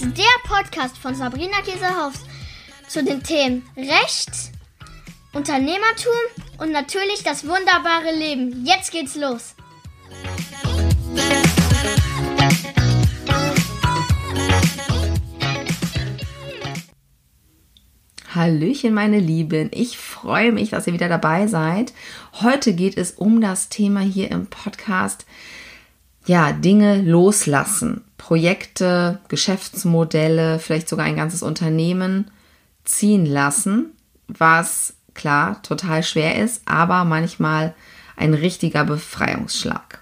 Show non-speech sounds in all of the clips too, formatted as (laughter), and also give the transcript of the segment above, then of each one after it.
ist der Podcast von Sabrina Käsehaus zu den Themen Recht, Unternehmertum und natürlich das wunderbare Leben. Jetzt geht's los. Hallöchen, meine Lieben. Ich freue mich, dass ihr wieder dabei seid. Heute geht es um das Thema hier im Podcast. Ja, Dinge loslassen. Projekte, Geschäftsmodelle, vielleicht sogar ein ganzes Unternehmen ziehen lassen, was klar total schwer ist, aber manchmal ein richtiger Befreiungsschlag.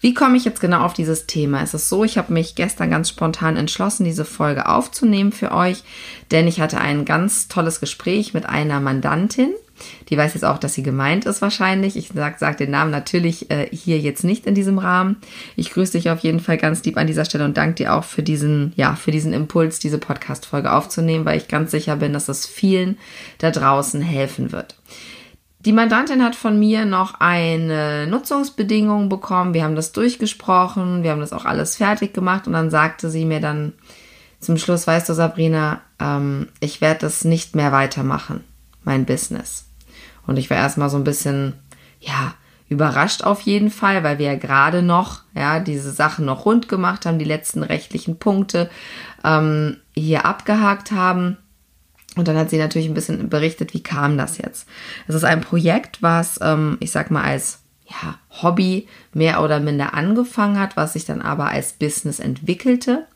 Wie komme ich jetzt genau auf dieses Thema? Es ist so, ich habe mich gestern ganz spontan entschlossen, diese Folge aufzunehmen für euch, denn ich hatte ein ganz tolles Gespräch mit einer Mandantin. Die weiß jetzt auch, dass sie gemeint ist wahrscheinlich. Ich sage sag den Namen natürlich äh, hier jetzt nicht in diesem Rahmen. Ich grüße dich auf jeden Fall ganz lieb an dieser Stelle und danke dir auch für diesen, ja, für diesen Impuls, diese Podcast-Folge aufzunehmen, weil ich ganz sicher bin, dass es vielen da draußen helfen wird. Die Mandantin hat von mir noch eine Nutzungsbedingung bekommen. Wir haben das durchgesprochen, wir haben das auch alles fertig gemacht und dann sagte sie mir dann zum Schluss, weißt du, Sabrina, ähm, ich werde das nicht mehr weitermachen, mein Business. Und ich war erstmal so ein bisschen, ja, überrascht auf jeden Fall, weil wir ja gerade noch, ja, diese Sachen noch rund gemacht haben, die letzten rechtlichen Punkte ähm, hier abgehakt haben. Und dann hat sie natürlich ein bisschen berichtet, wie kam das jetzt. Es ist ein Projekt, was, ähm, ich sag mal, als ja, Hobby mehr oder minder angefangen hat, was sich dann aber als Business entwickelte,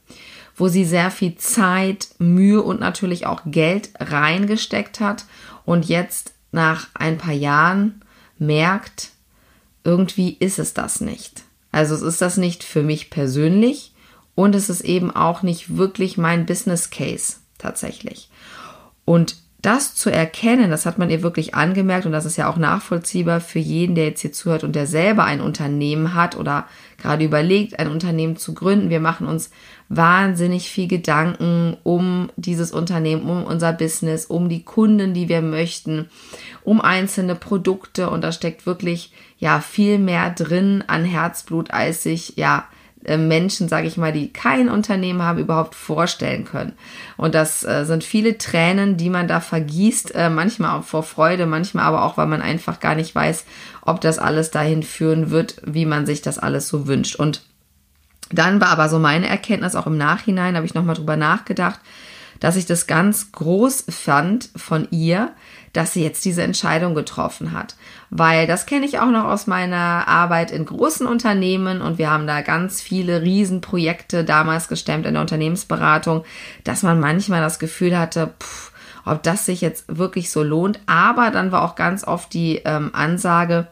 wo sie sehr viel Zeit, Mühe und natürlich auch Geld reingesteckt hat und jetzt nach ein paar Jahren merkt, irgendwie ist es das nicht. Also es ist das nicht für mich persönlich und es ist eben auch nicht wirklich mein Business Case tatsächlich. Und das zu erkennen, das hat man ihr wirklich angemerkt und das ist ja auch nachvollziehbar für jeden, der jetzt hier zuhört und der selber ein Unternehmen hat oder gerade überlegt, ein Unternehmen zu gründen. Wir machen uns wahnsinnig viel Gedanken um dieses Unternehmen, um unser Business, um die Kunden, die wir möchten, um einzelne Produkte und da steckt wirklich ja viel mehr drin an Herzblut, als sich ja Menschen, sage ich mal, die kein Unternehmen haben, überhaupt vorstellen können. Und das äh, sind viele Tränen, die man da vergießt, äh, manchmal auch vor Freude, manchmal aber auch, weil man einfach gar nicht weiß, ob das alles dahin führen wird, wie man sich das alles so wünscht. Und dann war aber so meine Erkenntnis auch im Nachhinein, habe ich nochmal drüber nachgedacht, dass ich das ganz groß fand von ihr, dass sie jetzt diese Entscheidung getroffen hat. Weil das kenne ich auch noch aus meiner Arbeit in großen Unternehmen und wir haben da ganz viele Riesenprojekte damals gestemmt in der Unternehmensberatung, dass man manchmal das Gefühl hatte, pff, ob das sich jetzt wirklich so lohnt. Aber dann war auch ganz oft die ähm, Ansage,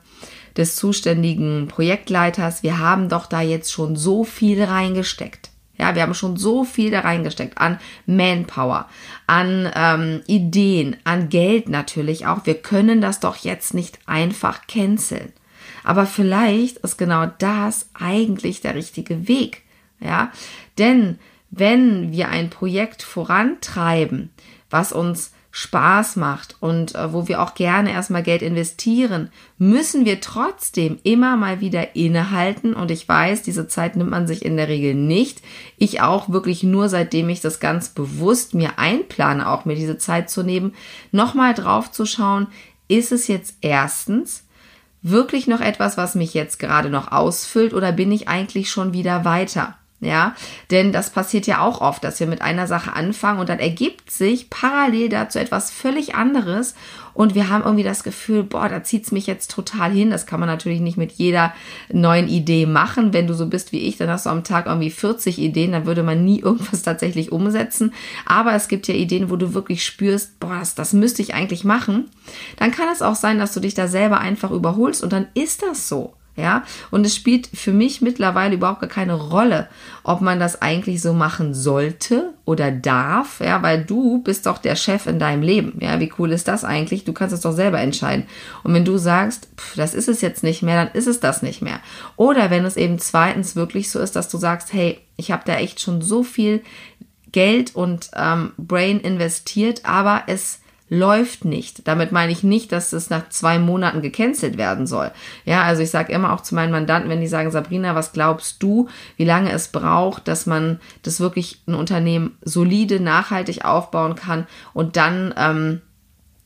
des zuständigen Projektleiters, wir haben doch da jetzt schon so viel reingesteckt. Ja, wir haben schon so viel da reingesteckt an Manpower, an ähm, Ideen, an Geld natürlich auch. Wir können das doch jetzt nicht einfach canceln. Aber vielleicht ist genau das eigentlich der richtige Weg. Ja, denn wenn wir ein Projekt vorantreiben, was uns Spaß macht und äh, wo wir auch gerne erstmal Geld investieren, müssen wir trotzdem immer mal wieder innehalten. Und ich weiß, diese Zeit nimmt man sich in der Regel nicht. Ich auch wirklich nur, seitdem ich das ganz bewusst mir einplane, auch mir diese Zeit zu nehmen, nochmal drauf zu schauen, ist es jetzt erstens wirklich noch etwas, was mich jetzt gerade noch ausfüllt oder bin ich eigentlich schon wieder weiter? Ja, denn das passiert ja auch oft, dass wir mit einer Sache anfangen und dann ergibt sich parallel dazu etwas völlig anderes und wir haben irgendwie das Gefühl, boah, da zieht's mich jetzt total hin. Das kann man natürlich nicht mit jeder neuen Idee machen. Wenn du so bist wie ich, dann hast du am Tag irgendwie 40 Ideen, dann würde man nie (laughs) irgendwas tatsächlich umsetzen. Aber es gibt ja Ideen, wo du wirklich spürst, boah, das, das müsste ich eigentlich machen. Dann kann es auch sein, dass du dich da selber einfach überholst und dann ist das so. Ja, und es spielt für mich mittlerweile überhaupt gar keine Rolle, ob man das eigentlich so machen sollte oder darf, ja, weil du bist doch der Chef in deinem Leben. Ja, wie cool ist das eigentlich? Du kannst es doch selber entscheiden. Und wenn du sagst, pff, das ist es jetzt nicht mehr, dann ist es das nicht mehr. Oder wenn es eben zweitens wirklich so ist, dass du sagst, hey, ich habe da echt schon so viel Geld und ähm, Brain investiert, aber es läuft nicht. Damit meine ich nicht, dass es nach zwei Monaten gecancelt werden soll. Ja, also ich sage immer auch zu meinen Mandanten, wenn die sagen, Sabrina, was glaubst du, wie lange es braucht, dass man das wirklich ein Unternehmen solide, nachhaltig aufbauen kann und dann ähm,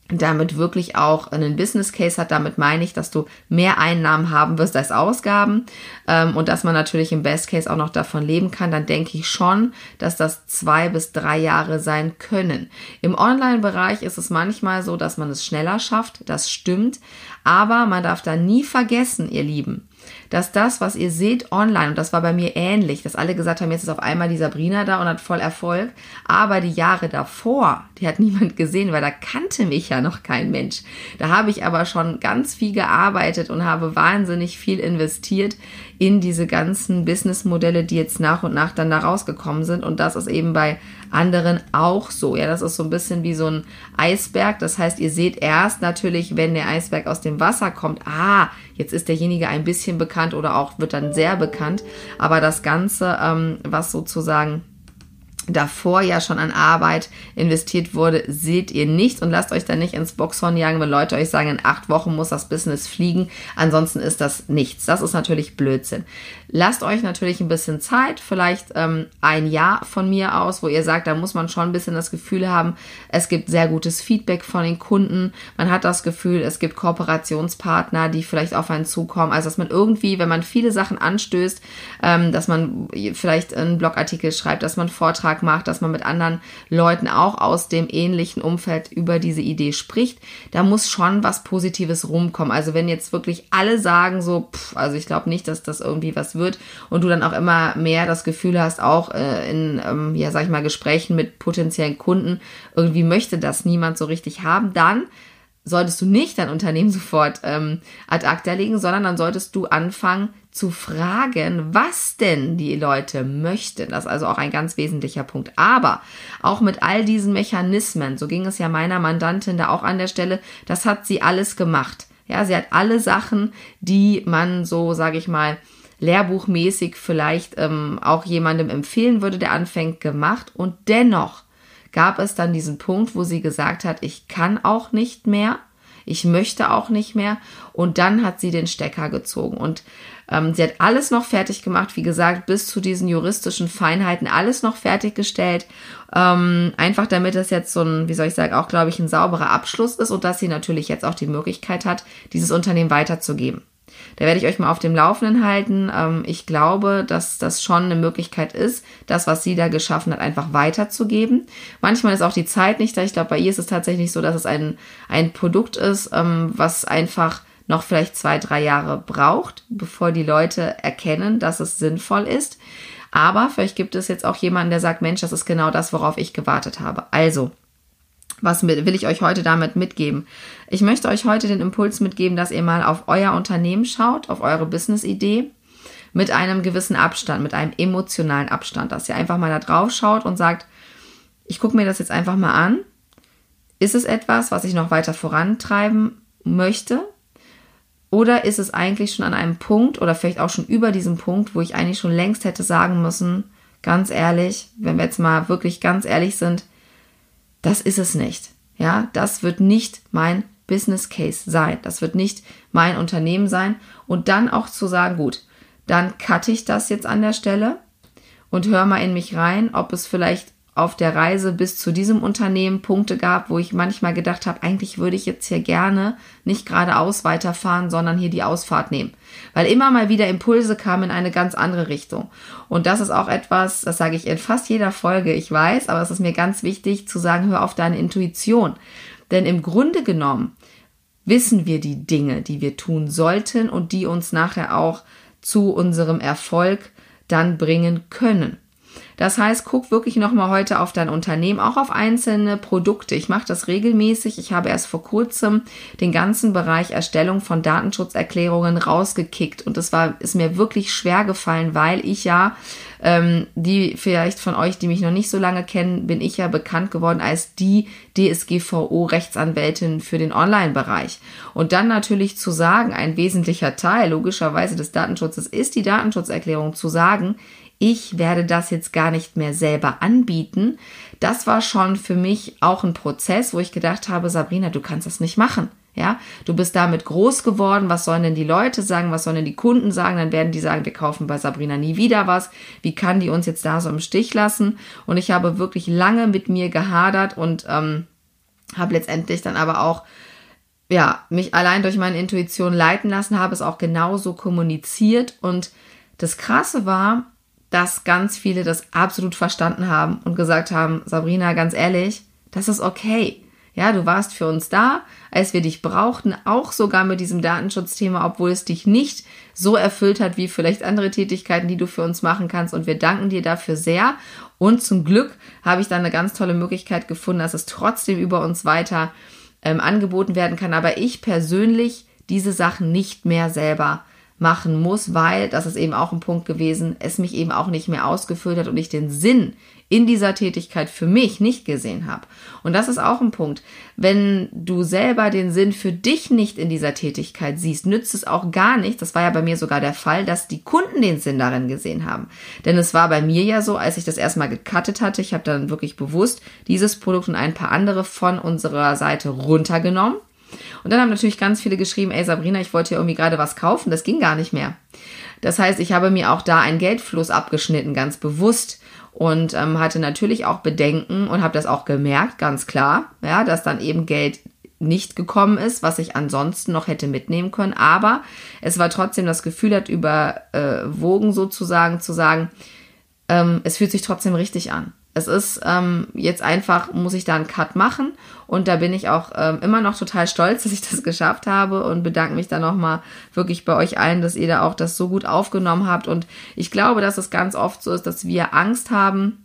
damit wirklich auch einen Business Case hat. Damit meine ich, dass du mehr Einnahmen haben wirst als Ausgaben ähm, und dass man natürlich im Best Case auch noch davon leben kann, dann denke ich schon, dass das zwei bis drei Jahre sein können. Im Online-Bereich ist es manchmal so, dass man es schneller schafft. Das stimmt. Aber man darf da nie vergessen, ihr Lieben, dass das, was ihr seht online, und das war bei mir ähnlich, dass alle gesagt haben, jetzt ist auf einmal die Sabrina da und hat voll Erfolg, aber die Jahre davor, die hat (laughs) niemand gesehen, weil da kannte mich ja noch kein Mensch. Da habe ich aber schon ganz viel gearbeitet und habe wahnsinnig viel investiert in diese ganzen Businessmodelle, die jetzt nach und nach dann da rausgekommen sind. Und das ist eben bei anderen auch so. Ja, das ist so ein bisschen wie so ein Eisberg. Das heißt, ihr seht erst natürlich, wenn der Eisberg aus dem Wasser kommt, ah, jetzt ist derjenige ein bisschen bekannt oder auch wird dann sehr bekannt. Aber das Ganze, ähm, was sozusagen davor ja schon an Arbeit investiert wurde, seht ihr nicht und lasst euch da nicht ins Boxhorn jagen, wenn Leute euch sagen, in acht Wochen muss das Business fliegen, ansonsten ist das nichts. Das ist natürlich Blödsinn. Lasst euch natürlich ein bisschen Zeit, vielleicht ähm, ein Jahr von mir aus, wo ihr sagt, da muss man schon ein bisschen das Gefühl haben, es gibt sehr gutes Feedback von den Kunden, man hat das Gefühl, es gibt Kooperationspartner, die vielleicht auf einen zukommen, also dass man irgendwie, wenn man viele Sachen anstößt, ähm, dass man vielleicht einen Blogartikel schreibt, dass man Vortrag Vortrag macht, dass man mit anderen Leuten auch aus dem ähnlichen Umfeld über diese Idee spricht, da muss schon was Positives rumkommen. Also wenn jetzt wirklich alle sagen so, pff, also ich glaube nicht, dass das irgendwie was wird und du dann auch immer mehr das Gefühl hast, auch äh, in, ähm, ja, sag ich mal, Gesprächen mit potenziellen Kunden, irgendwie möchte das niemand so richtig haben, dann solltest du nicht dein Unternehmen (laughs) sofort ähm, ad acta legen, sondern dann solltest du anfangen zu fragen, was denn die Leute möchten. Das ist also auch ein ganz wesentlicher Punkt. Aber auch mit all diesen Mechanismen, so ging es ja meiner Mandantin da auch an der Stelle, das hat sie alles gemacht. Ja, sie hat alle Sachen, die man so, sage ich mal, lehrbuchmäßig vielleicht ähm, auch jemandem empfehlen würde, der anfängt, gemacht. Und dennoch gab es dann diesen Punkt, wo sie gesagt hat, ich kann auch nicht mehr, ich möchte auch nicht mehr. Und dann hat sie den Stecker gezogen. Und ähm, sie hat alles noch fertig gemacht, wie gesagt, bis zu diesen juristischen Feinheiten, alles noch fertiggestellt. Ähm, einfach damit das jetzt so ein, wie soll ich sagen, auch, glaube ich, ein sauberer Abschluss ist und dass sie natürlich jetzt auch die Möglichkeit hat, dieses Unternehmen weiterzugeben. Da werde ich euch mal auf dem Laufenden halten. Ähm, ich glaube, dass das schon eine Möglichkeit ist, das, was sie da geschaffen hat, einfach weiterzugeben. Manchmal ist auch die Zeit nicht da. Ich glaube, bei ihr ist es tatsächlich so, dass es ein, ein Produkt ist, ähm, was einfach noch vielleicht zwei, drei Jahre braucht, bevor die Leute erkennen, dass es sinnvoll ist. Aber vielleicht gibt es jetzt auch jemanden, der sagt, Mensch, das ist genau das, worauf ich gewartet habe. Also, was will ich euch heute damit mitgeben? Ich möchte euch heute den Impuls mitgeben, dass ihr mal auf euer Unternehmen schaut, auf eure Business-Idee mit einem gewissen Abstand, mit einem emotionalen Abstand, dass ihr einfach mal da drauf schaut und sagt, ich gucke mir das jetzt einfach mal an. Ist es etwas, was ich noch weiter vorantreiben möchte? Oder ist es eigentlich schon an einem Punkt oder vielleicht auch schon über diesem Punkt, wo ich eigentlich schon längst hätte sagen müssen, ganz ehrlich, wenn wir jetzt mal wirklich ganz ehrlich sind, das ist es nicht. Ja, das wird nicht mein Business Case sein. Das wird nicht mein Unternehmen sein. Und dann auch zu sagen, gut, dann cutte ich das jetzt an der Stelle und höre mal in mich rein, ob es vielleicht auf der Reise bis zu diesem Unternehmen Punkte gab, wo ich manchmal gedacht habe, eigentlich würde ich jetzt hier gerne nicht geradeaus weiterfahren, sondern hier die Ausfahrt nehmen. Weil immer mal wieder Impulse kamen in eine ganz andere Richtung. Und das ist auch etwas, das sage ich in fast jeder Folge, ich weiß, aber es ist mir ganz wichtig zu sagen, hör auf deine Intuition. Denn im Grunde genommen wissen wir die Dinge, die wir tun sollten und die uns nachher auch zu unserem Erfolg dann bringen können. Das heißt, guck wirklich nochmal heute auf dein Unternehmen, auch auf einzelne Produkte. Ich mache das regelmäßig. Ich habe erst vor kurzem den ganzen Bereich Erstellung von Datenschutzerklärungen rausgekickt und das war, ist mir wirklich schwer gefallen, weil ich ja ähm, die vielleicht von euch, die mich noch nicht so lange kennen, bin ich ja bekannt geworden als die DSGVO-Rechtsanwältin für den Online-Bereich. Und dann natürlich zu sagen, ein wesentlicher Teil logischerweise des Datenschutzes ist die Datenschutzerklärung, zu sagen, ich werde das jetzt gar nicht mehr selber anbieten. Das war schon für mich auch ein Prozess, wo ich gedacht habe, Sabrina, du kannst das nicht machen. Ja, du bist damit groß geworden. Was sollen denn die Leute sagen? Was sollen denn die Kunden sagen? Dann werden die sagen, wir kaufen bei Sabrina nie wieder was. Wie kann die uns jetzt da so im Stich lassen? Und ich habe wirklich lange mit mir gehadert und ähm, habe letztendlich dann aber auch ja, mich allein durch meine Intuition leiten lassen, habe es auch genauso kommuniziert und das Krasse war, dass ganz viele das absolut verstanden haben und gesagt haben, Sabrina, ganz ehrlich, das ist okay. Ja, du warst für uns da, als wir dich brauchten, auch sogar mit diesem Datenschutzthema, obwohl es dich nicht so erfüllt hat wie vielleicht andere Tätigkeiten, die du für uns machen kannst. Und wir danken dir dafür sehr. Und zum Glück habe ich dann eine ganz tolle Möglichkeit gefunden, dass es trotzdem über uns weiter ähm, angeboten werden kann. Aber ich persönlich diese Sachen nicht mehr selber machen muss, weil, das ist eben auch ein Punkt gewesen, es mich eben auch nicht mehr ausgefüllt hat und ich den Sinn in dieser Tätigkeit für mich nicht gesehen habe. Und das ist auch ein Punkt. Wenn du selber den Sinn für dich nicht in dieser Tätigkeit siehst, nützt es auch gar nicht. Das war ja bei mir sogar der Fall, dass die Kunden den Sinn darin gesehen haben. Denn es war bei mir ja so, als ich das erstmal gecuttet hatte, ich habe dann wirklich bewusst dieses Produkt und ein paar andere von unserer Seite runtergenommen. Und dann haben natürlich ganz viele geschrieben, ey Sabrina, ich wollte hier irgendwie gerade was kaufen, das ging gar nicht mehr. Das heißt, ich habe mir auch da einen Geldfluss abgeschnitten, ganz bewusst und ähm, hatte natürlich auch Bedenken und habe das auch gemerkt, ganz klar, ja, dass dann eben Geld nicht gekommen ist, was ich ansonsten noch hätte mitnehmen können. Aber es war trotzdem das Gefühl hat überwogen sozusagen zu sagen, ähm, es fühlt sich trotzdem richtig an es ist ähm, jetzt einfach, muss ich da einen Cut machen. Und da bin ich auch ähm, immer noch total stolz, (laughs) dass ich das geschafft habe und bedanke mich dann nochmal wirklich bei euch allen, dass ihr da auch das so gut aufgenommen habt. Und ich glaube, dass es ganz oft so ist, dass wir Angst haben,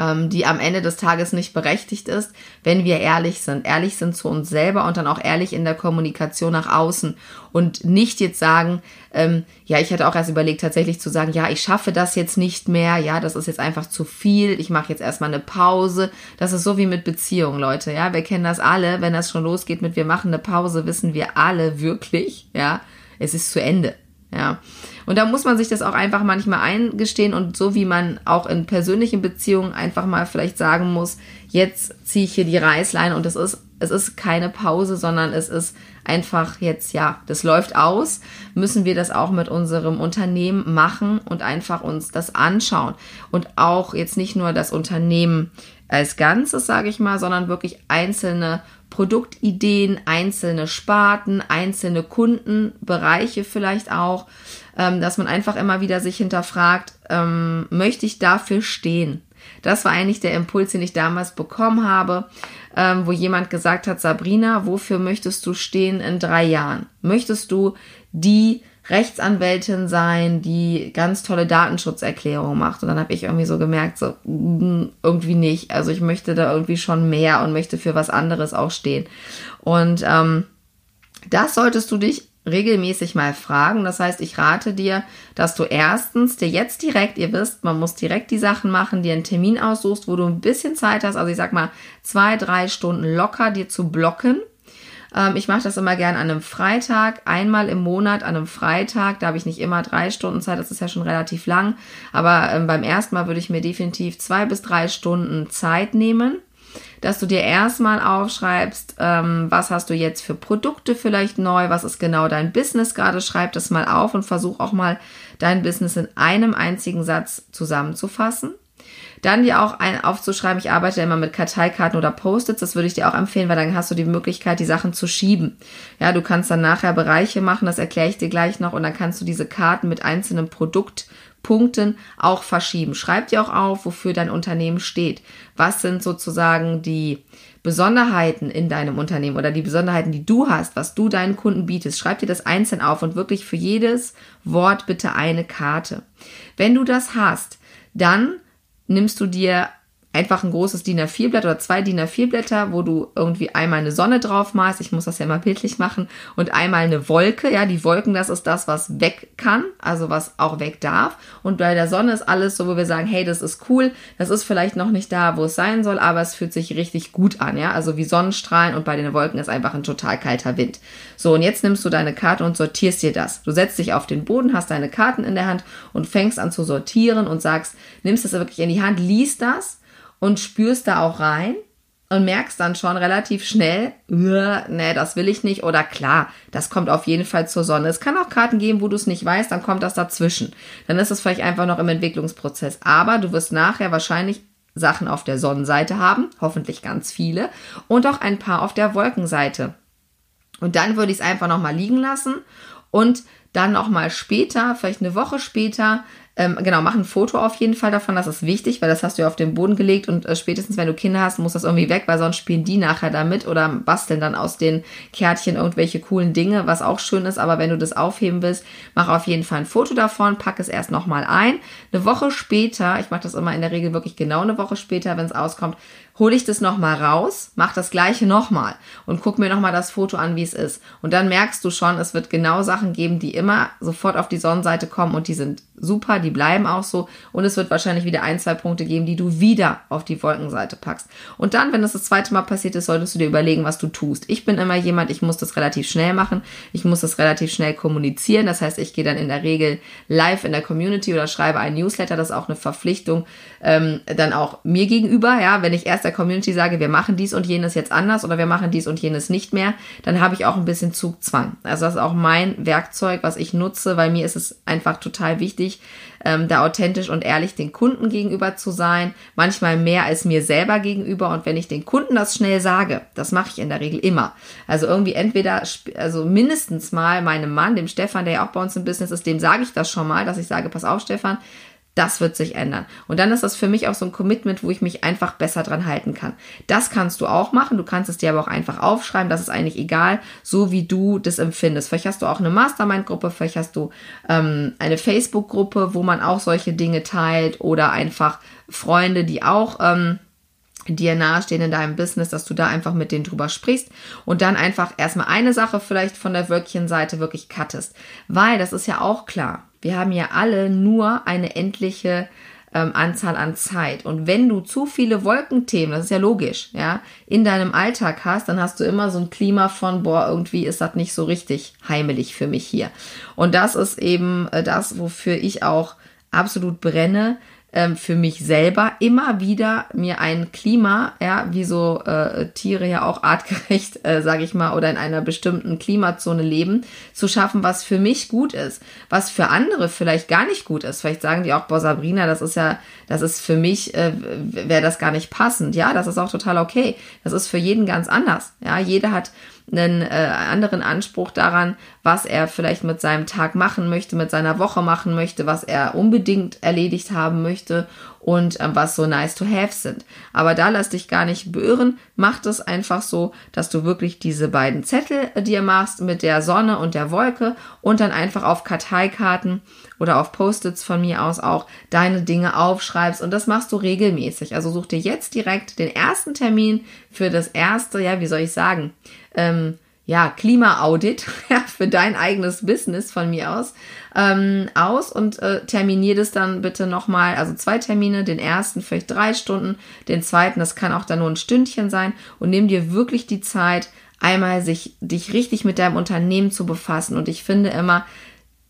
ähm, die am Ende des Tages nicht berechtigt ist, wenn wir ehrlich sind. Ehrlich sind zu uns selber und dann auch ehrlich in der Kommunikation nach außen und nicht jetzt sagen, ähm, ja, ich hatte auch erst überlegt, tatsächlich zu sagen, ja, ich schaffe das jetzt nicht mehr, ja, das ist jetzt einfach zu viel, ich mache jetzt erstmal eine Pause. Das ist so wie mit Beziehungen, Leute, ja, wir kennen das alle, wenn das schon losgeht mit wir machen eine Pause, wissen wir alle wirklich, ja, es ist zu Ende. Ja. Und da muss man sich das auch einfach manchmal eingestehen und so wie man auch in persönlichen Beziehungen einfach mal vielleicht sagen muss, jetzt ziehe ich hier die Reißleine und es ist, es ist keine Pause, sondern es ist einfach jetzt, ja, das läuft aus, müssen wir das auch mit unserem Unternehmen machen und einfach uns das anschauen. Und auch jetzt nicht nur das Unternehmen als Ganzes, sage ich mal, sondern wirklich einzelne Produktideen, einzelne Sparten, einzelne Kundenbereiche vielleicht auch, ähm, dass man einfach immer wieder sich hinterfragt, ähm, möchte ich dafür stehen? Das war eigentlich der Impuls, den ich damals bekommen habe, ähm, wo jemand gesagt hat, Sabrina, wofür möchtest du stehen in drei Jahren? Möchtest du die Rechtsanwältin sein, die ganz tolle Datenschutzerklärungen macht. Und dann habe ich irgendwie so gemerkt, so mm, irgendwie nicht. Also ich möchte da irgendwie schon mehr und möchte für was anderes auch stehen. Und ähm, das solltest du dich regelmäßig mal fragen. Das heißt, ich rate dir, dass du erstens dir jetzt direkt, ihr wisst, man muss direkt die Sachen machen, dir einen Termin aussuchst, wo du ein bisschen Zeit hast, also ich sag mal zwei, drei Stunden locker dir zu blocken ähm, ich mache das immer gern an einem Freitag, einmal im Monat an einem Freitag. Da habe ich nicht immer drei Stunden Zeit, das ist ja schon relativ lang. Aber ähm, beim ersten Mal würde ich mir definitiv zwei bis drei Stunden Zeit nehmen dass du dir erstmal aufschreibst, ähm, was hast du jetzt für Produkte vielleicht neu, was ist genau dein Business gerade, schreib das mal auf und versuch auch mal dein Business in einem einzigen Satz zusammenzufassen. Dann dir auch ein, aufzuschreiben, ich arbeite immer mit Karteikarten oder Post-its, das würde ich dir auch empfehlen, weil dann hast du die Möglichkeit, die Sachen zu schieben. Ja, du kannst dann nachher Bereiche machen, das erkläre ich dir gleich noch und dann kannst du diese Karten mit einzelnen Produktpunkten auch verschieben. Schreib dir auch auf, wofür dein Unternehmen steht. Was sind sozusagen die Besonderheiten in deinem Unternehmen oder die Besonderheiten, die du hast, was du deinen Kunden bietest. Schreib dir das einzeln auf und wirklich für jedes Wort bitte eine Karte. Wenn du das hast, dann nimmst du dir einfach ein großes DIN A4-Blatt oder zwei DIN A4-Blätter, wo du irgendwie einmal eine Sonne drauf malst, ich muss das ja mal bildlich machen, und einmal eine Wolke, ja, die Wolken, das ist das, was weg kann, also was auch weg darf. Und bei der Sonne ist alles so, wo wir sagen, hey, das ist cool, das ist vielleicht noch nicht da, wo es sein soll, aber es fühlt sich richtig gut an, ja, also wie Sonnenstrahlen und bei den Wolken ist einfach ein total kalter Wind. So, und jetzt nimmst du deine Karte und sortierst dir das. Du setzt dich auf den Boden, hast deine Karten in der Hand und fängst an zu sortieren und sagst, nimmst es wirklich in die Hand, liest das und spürst da auch rein und merkst dann schon relativ schnell, nee, das will ich nicht oder klar, das kommt auf jeden Fall zur Sonne. Es kann auch Karten geben, wo du es nicht weißt, dann kommt das dazwischen. Dann ist es vielleicht einfach noch im Entwicklungsprozess. Aber du wirst nachher wahrscheinlich Sachen auf der Sonnenseite haben, hoffentlich ganz viele, und auch ein paar auf der Wolkenseite. Und dann würde ich es einfach nochmal liegen lassen und dann nochmal später, vielleicht eine Woche später, ähm, genau, mach ein Foto auf jeden Fall davon, das ist wichtig, weil das hast du ja auf den Boden gelegt und äh, spätestens, wenn du Kinder hast, muss das irgendwie weg, weil sonst spielen die nachher damit oder basteln dann aus den Kärtchen irgendwelche coolen Dinge, was auch schön ist, aber wenn du das aufheben willst, mach auf jeden Fall ein Foto davon, pack es erst nochmal ein. Eine Woche später, ich mache das immer in der Regel wirklich genau eine Woche später, wenn es auskommt, hole ich das nochmal raus, mach das gleiche nochmal und guck mir nochmal das Foto an, wie es ist. Und dann merkst du schon, es wird genau Sachen geben, die immer sofort auf die Sonnenseite kommen und die sind super, die bleiben auch so. Und es wird wahrscheinlich wieder ein, zwei Punkte geben, die du wieder auf die Wolkenseite packst. Und dann, wenn das das zweite Mal passiert ist, solltest du dir überlegen, was du tust. Ich bin immer jemand, ich muss das relativ schnell machen. Ich muss das relativ schnell kommunizieren. Das heißt, ich gehe dann in der Regel live in der Community oder schreibe ein Newsletter. Das ist auch eine Verpflichtung, ähm, dann auch mir gegenüber. Ja, wenn ich erst der Community sage, wir machen dies und jenes jetzt anders oder wir machen dies und jenes nicht mehr, dann habe ich auch ein bisschen Zugzwang. Also das ist auch mein Werkzeug, was ich nutze, weil mir ist es einfach total wichtig, ähm, da authentisch und ehrlich den Kunden gegenüber zu sein, manchmal mehr als mir selber gegenüber. Und wenn ich den Kunden das schnell sage, das mache ich in der Regel immer. Also irgendwie entweder, also mindestens mal meinem Mann, dem Stefan, der ja auch bei uns im Business ist, dem sage ich das schon mal, dass ich sage, pass auf, Stefan, das wird sich ändern. Und dann ist das für mich auch so ein Commitment, wo ich mich einfach besser dran halten kann. Das kannst du auch machen. Du kannst es dir aber auch einfach aufschreiben. Das ist eigentlich egal, so wie du das empfindest. Vielleicht hast du auch eine Mastermind-Gruppe, vielleicht hast du ähm, eine Facebook-Gruppe, wo man auch solche Dinge teilt oder einfach Freunde, die auch ähm, dir nahestehen in deinem Business, dass du da einfach mit denen drüber sprichst und dann einfach erstmal eine Sache vielleicht von der Wölkchenseite wirklich cuttest. Weil das ist ja auch klar wir haben ja alle nur eine endliche ähm, Anzahl an Zeit. Und wenn du zu viele Wolkenthemen, das ist ja logisch, ja, in deinem Alltag hast, dann hast du immer so ein Klima von, boah, irgendwie ist das nicht so richtig heimelig für mich hier. Und das ist eben äh, das, wofür ich auch absolut brenne, ähm, für mich selber immer wieder mir ein Klima, ja, wie so äh, Tiere ja auch (laughs) artgerecht, äh, sage ich mal, oder in einer bestimmten Klimazone leben, zu schaffen, was für mich gut ist, was für andere vielleicht gar nicht gut ist. Vielleicht sagen die auch, boah, Sabrina, das ist ja, das ist für mich, äh, wäre das gar nicht passend. Ja, das ist auch total okay. Das ist für jeden ganz anders. Ja, jeder hat einen äh, anderen Anspruch daran, was er vielleicht mit seinem Tag machen möchte, mit seiner Woche machen möchte, was er unbedingt erledigt haben möchte und ähm, was so nice to have sind. Aber da lass dich gar nicht beirren, mach es einfach so, dass du wirklich diese beiden Zettel äh, dir machst mit der Sonne und der Wolke und dann einfach auf Karteikarten oder auf Post-its von mir aus auch deine Dinge aufschreibst und das machst du regelmäßig. Also such dir jetzt direkt den ersten Termin für das erste, ja, wie soll ich sagen, ähm, ja, Klima-Audit (laughs) ja, für dein eigenes Business von mir aus ähm, aus und äh, terminier das dann bitte nochmal, also zwei Termine, den ersten vielleicht drei Stunden, den zweiten, das kann auch dann nur ein Stündchen sein und nimm dir wirklich die Zeit, einmal sich, dich richtig mit deinem Unternehmen zu befassen und ich finde immer,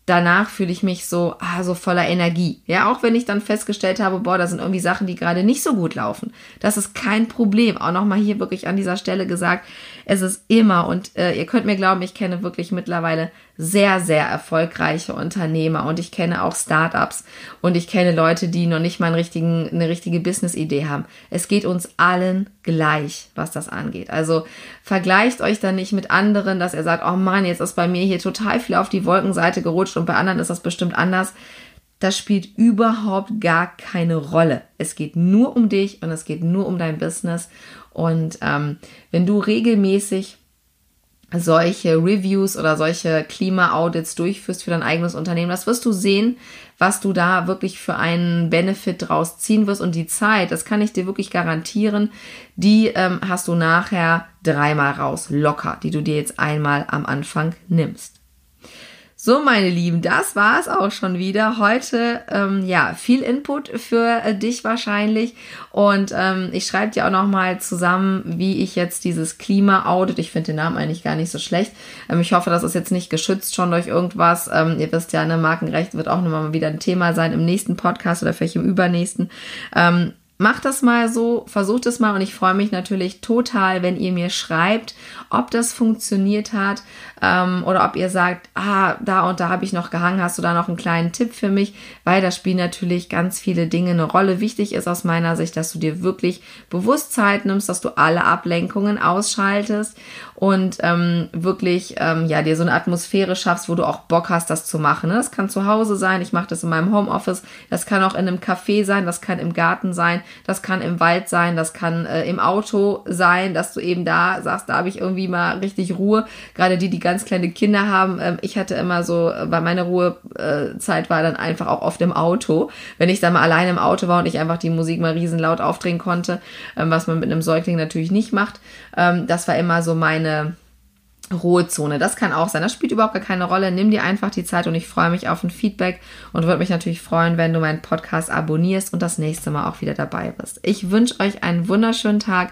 danach fühle ich mich so, ah, so voller Energie. Ja, auch wenn ich dann festgestellt habe, boah, da sind irgendwie Sachen, die gerade nicht so gut laufen. Das ist kein Problem. Auch nochmal hier wirklich an dieser Stelle gesagt, es ist immer, und äh, ihr könnt mir glauben, ich kenne wirklich mittlerweile sehr, sehr erfolgreiche Unternehmer und ich kenne auch Startups und ich kenne Leute, die noch nicht mal einen richtigen, eine richtige Business-Idee haben. Es geht uns allen gleich, was das angeht. Also vergleicht euch dann nicht mit anderen, dass ihr sagt, oh Mann, jetzt ist bei mir hier total viel auf die Wolkenseite gerutscht und bei anderen ist das bestimmt anders. Das spielt überhaupt gar keine Rolle. Es geht nur um dich und es geht nur um dein Business. Und ähm, wenn du regelmäßig solche Reviews oder solche Klima-Audits durchführst für dein eigenes Unternehmen, das wirst du sehen, was du da wirklich für einen Benefit draus ziehen wirst. Und die Zeit, das kann ich dir wirklich garantieren, die ähm, hast du nachher dreimal raus, locker, die du dir jetzt einmal am Anfang nimmst. So, meine Lieben, das war es auch schon wieder. Heute, ähm, ja, viel Input für äh, dich wahrscheinlich. Und ähm, ich schreibe dir auch nochmal zusammen, wie ich jetzt dieses Klima-Audit, ich finde den Namen eigentlich gar nicht so schlecht. Ähm, ich hoffe, das ist jetzt nicht geschützt schon durch irgendwas. Ähm, ihr wisst ja, ne, Markenrecht wird auch nochmal wieder ein Thema sein im nächsten Podcast oder vielleicht im übernächsten. Ähm, Macht das mal so, versucht es mal und ich freue mich natürlich total, wenn ihr mir schreibt, ob das funktioniert hat ähm, oder ob ihr sagt, ah, da und da habe ich noch gehangen, hast du da noch einen kleinen Tipp für mich, weil da spielen natürlich ganz viele Dinge eine Rolle. Wichtig ist aus meiner Sicht, dass du dir wirklich bewusst Zeit nimmst, dass du alle Ablenkungen ausschaltest und ähm, wirklich ähm, ja dir so eine Atmosphäre schaffst, wo du auch Bock hast, das zu machen. Ne? Das kann zu Hause sein, ich mache das in meinem Homeoffice, das kann auch in einem Café sein, das kann im Garten sein, das kann im Wald sein, das kann äh, im Auto sein, dass du eben da sagst, da habe ich irgendwie mal richtig Ruhe. Gerade die, die ganz kleine Kinder haben, äh, ich hatte immer so, äh, weil meine Ruhezeit war dann einfach auch oft im Auto, wenn ich dann mal alleine im Auto war und ich einfach die Musik mal riesenlaut aufdrehen konnte, ähm, was man mit einem Säugling natürlich nicht macht. Ähm, das war immer so meine eine Ruhezone. Das kann auch sein. Das spielt überhaupt gar keine Rolle. Nimm dir einfach die Zeit und ich freue mich auf ein Feedback und würde mich natürlich freuen, wenn du meinen Podcast abonnierst und das nächste Mal auch wieder dabei bist. Ich wünsche euch einen wunderschönen Tag